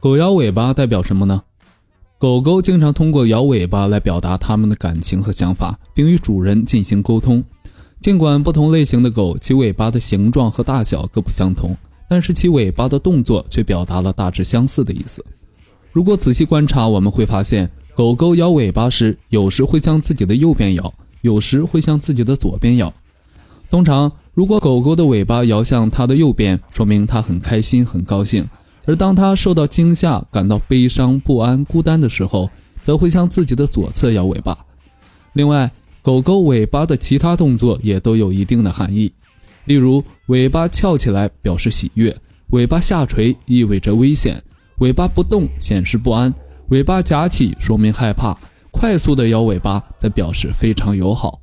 狗摇尾巴代表什么呢？狗狗经常通过摇尾巴来表达它们的感情和想法，并与主人进行沟通。尽管不同类型的狗其尾巴的形状和大小各不相同，但是其尾巴的动作却表达了大致相似的意思。如果仔细观察，我们会发现，狗狗摇尾巴时，有时会向自己的右边摇，有时会向自己的左边摇。通常，如果狗狗的尾巴摇向它的右边，说明它很开心、很高兴；而当它受到惊吓、感到悲伤、不安、孤单的时候，则会向自己的左侧摇尾巴。另外，狗狗尾巴的其他动作也都有一定的含义，例如尾巴翘起来表示喜悦，尾巴下垂意味着危险，尾巴不动显示不安，尾巴夹起说明害怕，快速的摇尾巴则表示非常友好。